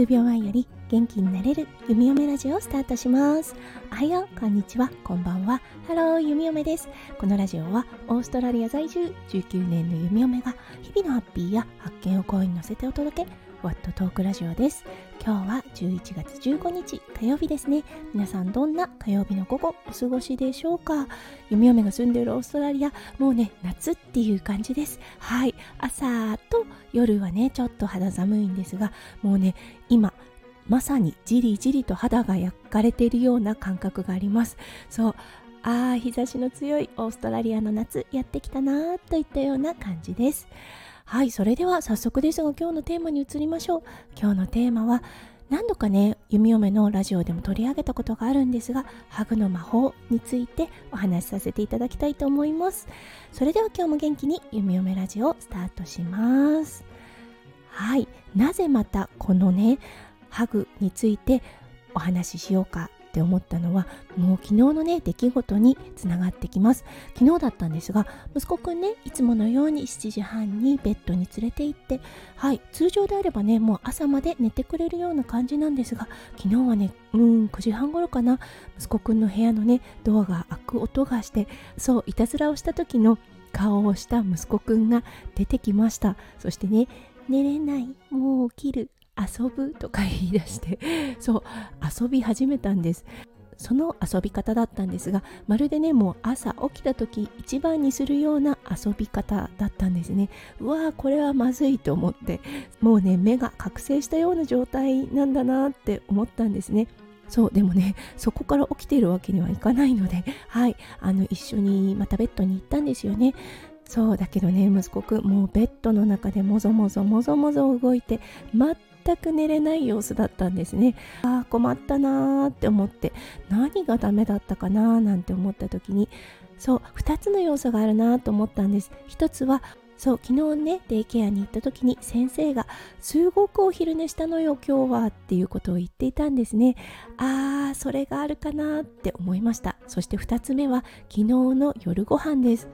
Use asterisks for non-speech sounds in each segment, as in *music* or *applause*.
数秒前より元気になれる弓嫁ラジオをスタートします。おはようこんにちは。こんばんは。ハロー弓嫁です。このラジオはオーストラリア在住19年の弓嫁が日々のハッピーや発見を声に乗せてお届け。ワットトークラジオです。今日は11月15日火曜日ですね。皆さんどんな火曜日の午後お過ごしでしょうか？弓嫁が住んでいるオーストラリアもうね夏っていう感じです。はい。朝と夜はねちょっと肌寒いんですがもうね今まさにじりじりと肌が焼かれているような感覚があります。そう。ああ日差しの強いオーストラリアの夏やってきたなといったような感じです。はいそれでは早速ですが今日のテーマに移りましょう。今日のテーマは何度かね弓嫁のラジオでも取り上げたことがあるんですがハグの魔法についてお話しさせていただきたいと思います。それでは今日も元気に弓嫁ラジオスタートします。はいなぜまたこのねハグについてお話ししようかって思ったのはもう昨日のね出来事につながってきます。昨日だったんですが息子くんねいつものように7時半にベッドに連れて行ってはい通常であればねもう朝まで寝てくれるような感じなんですが昨日はねうん9時半頃かな。息子くんの部屋のねドアが開く音がしてそういたずらをした時の顔をした息子くんが出てきました。そしてね寝れないもう起きる。遊ぶとか言い出して *laughs* そう遊び始めたんです。その遊び方だったんですがまるでねもう朝起きた時一番にするような遊び方だったんですね。うわーこれはまずいと思ってもうね目が覚醒したような状態なんだなって思ったんですね。そうでもねそこから起きているわけにはいかないのではいあの一緒にまたベッドに行ったんですよね。そうだけどね息子くんもうベッドの中でもぞもぞもぞもぞ動いて全く寝れない様子だったんですね。ああ困ったなーって思って何がダメだったかなーなんて思った時にそう2つの要素があるなーと思ったんです。1つはそう昨日ねデイケアに行った時に先生がすごくお昼寝したのよ今日はっていうことを言っていたんですね。あーそれがあるかなって思いました。そして2つ目は昨日の夜ご飯です。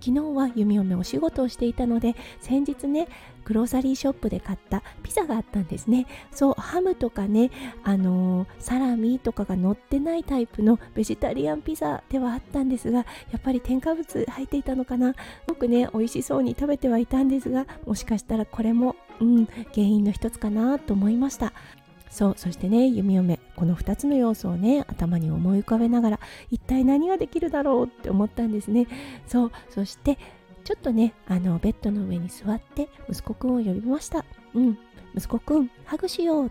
昨日は弓嫁お仕事をしていたので先日ねグローサリーショップで買ったピザがあったんですね。そうハムとかねあのー、サラミとかが乗ってないタイプのベジタリアンピザではあったんですがやっぱり添加物入っていたのかな。すごくね美味しそうに食べてはいたんですがもしかしたらこれもうん原因の一つかなと思いました。そうそしてね弓嫁この2つの要素をね頭に思い浮かべながら一体何ができるだろうって思ったんですね。そうそしてちょっとねあのベッドの上に座って息子くんを呼びました。うん息子くんハグしよう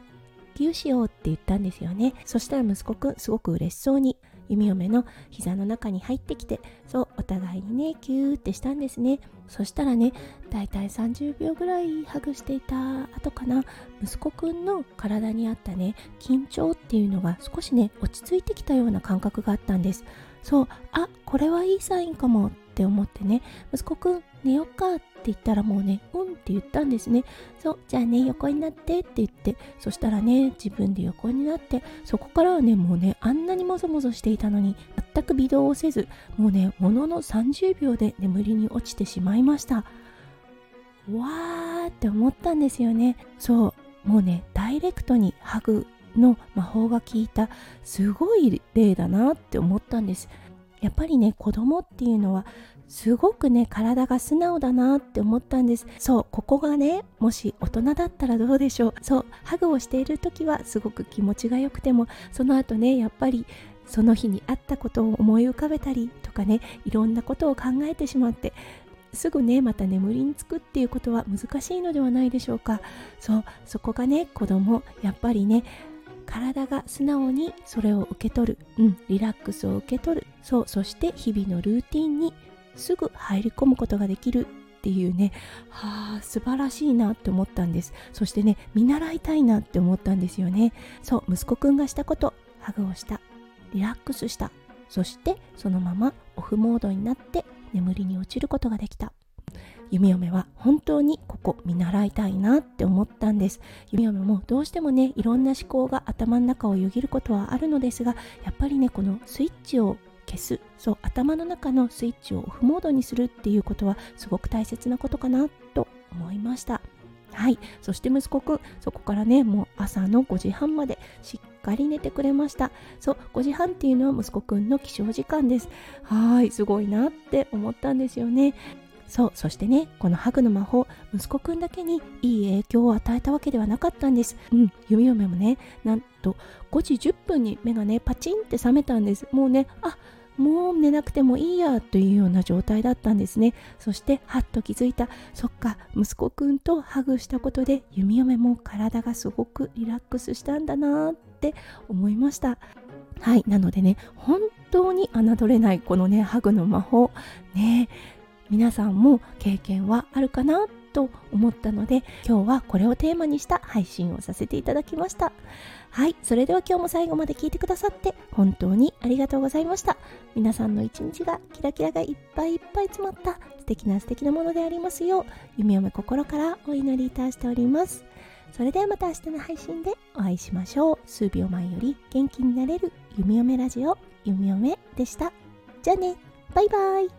ギューしようって言ったんですよね。そしたら息子くんすごく嬉しそうに弓嫁の膝の中に入ってきてそう互いにねキューってしたんですね。そしたらねだいたい30秒ぐらいハグしていた後かな。息子くんの体にあったね緊張っていうのが少しね落ち着いてきたような感覚があったんです。そうあこれはいいサインかもって思ってね息子くん寝よっかって言ったらもうねうんって言ったんですね。そうじゃあね横になってって言ってそしたらね自分で横になってそこからはねもうねあんなにもぞもぞしていたのに全く微動をせずもうねものの30秒で眠りに落ちてしまいました。わーって思ったんですよね。そうもうねダイレクトにハグの魔法が効いたすごい例だなって思ったんです。やっぱりね子供っていうのはすごくね体が素直だなって思ったんです。そうここがねもし大人だったらどうでしょう。そうハグをしている時はすごく気持ちが良くてもその後ねやっぱりその日にあったことを思い浮かべたりとかねいろんなことを考えてしまってすぐねまた眠りにつくっていうことは難しいのではないでしょうか。そうそこがね子供やっぱりね体が素直にそれを受け取る、うん、リラックスを受け取る。そうそして日々のルーティンにすぐ入り込むことができるっていうね。はあ素晴らしいなって思ったんです。そしてね見習いたいなって思ったんですよね。そう息子くんがしたことハグをした。リラックスした。そしてそのままオフモードになって眠りに落ちることができた。弓嫁は本当にここ見習いたいなって思ったんです。弓嫁もどうしてもねいろんな思考が頭の中をよぎることはあるのですがやっぱりねこのスイッチを消すそう頭の中のスイッチをオフモードにするっていうことはすごく大切なことかなと思いました。はい。そして息子くんそこからねもう朝の5時半までしっかり寝てくれました。そう5時半っていうのは息子くんの起床時間です。はいすごいなって思ったんですよね。そうそしてねこのハグの魔法息子くんだけにいい影響を与えたわけではなかったんです。うん弓嫁もねなんと5時10分に目がねパチンって覚めたんです。もうねあもう寝なくてもいいやというような状態だったんですね。そしてはっと気づいた。そっか息子くんとハグしたことで弓嫁も体がすごくリラックスしたんだなって思いました。はいなのでね本当に侮れないこのねハグの魔法。ね皆さんも経験はあるかなと思ったので今日はこれをテーマにした配信をさせていただきました。はいそれでは今日も最後まで聞いてくださって本当にありがとうございました。皆さんの一日がキラキラがいっぱいいっぱい詰まった素敵な素敵なものでありますよう弓嫁心からお祈りいたしております。それではまた明日の配信でお会いしましょう。数秒前より元気になれる夢嫁ラジオ夢嫁でした。じゃあねバイバイ。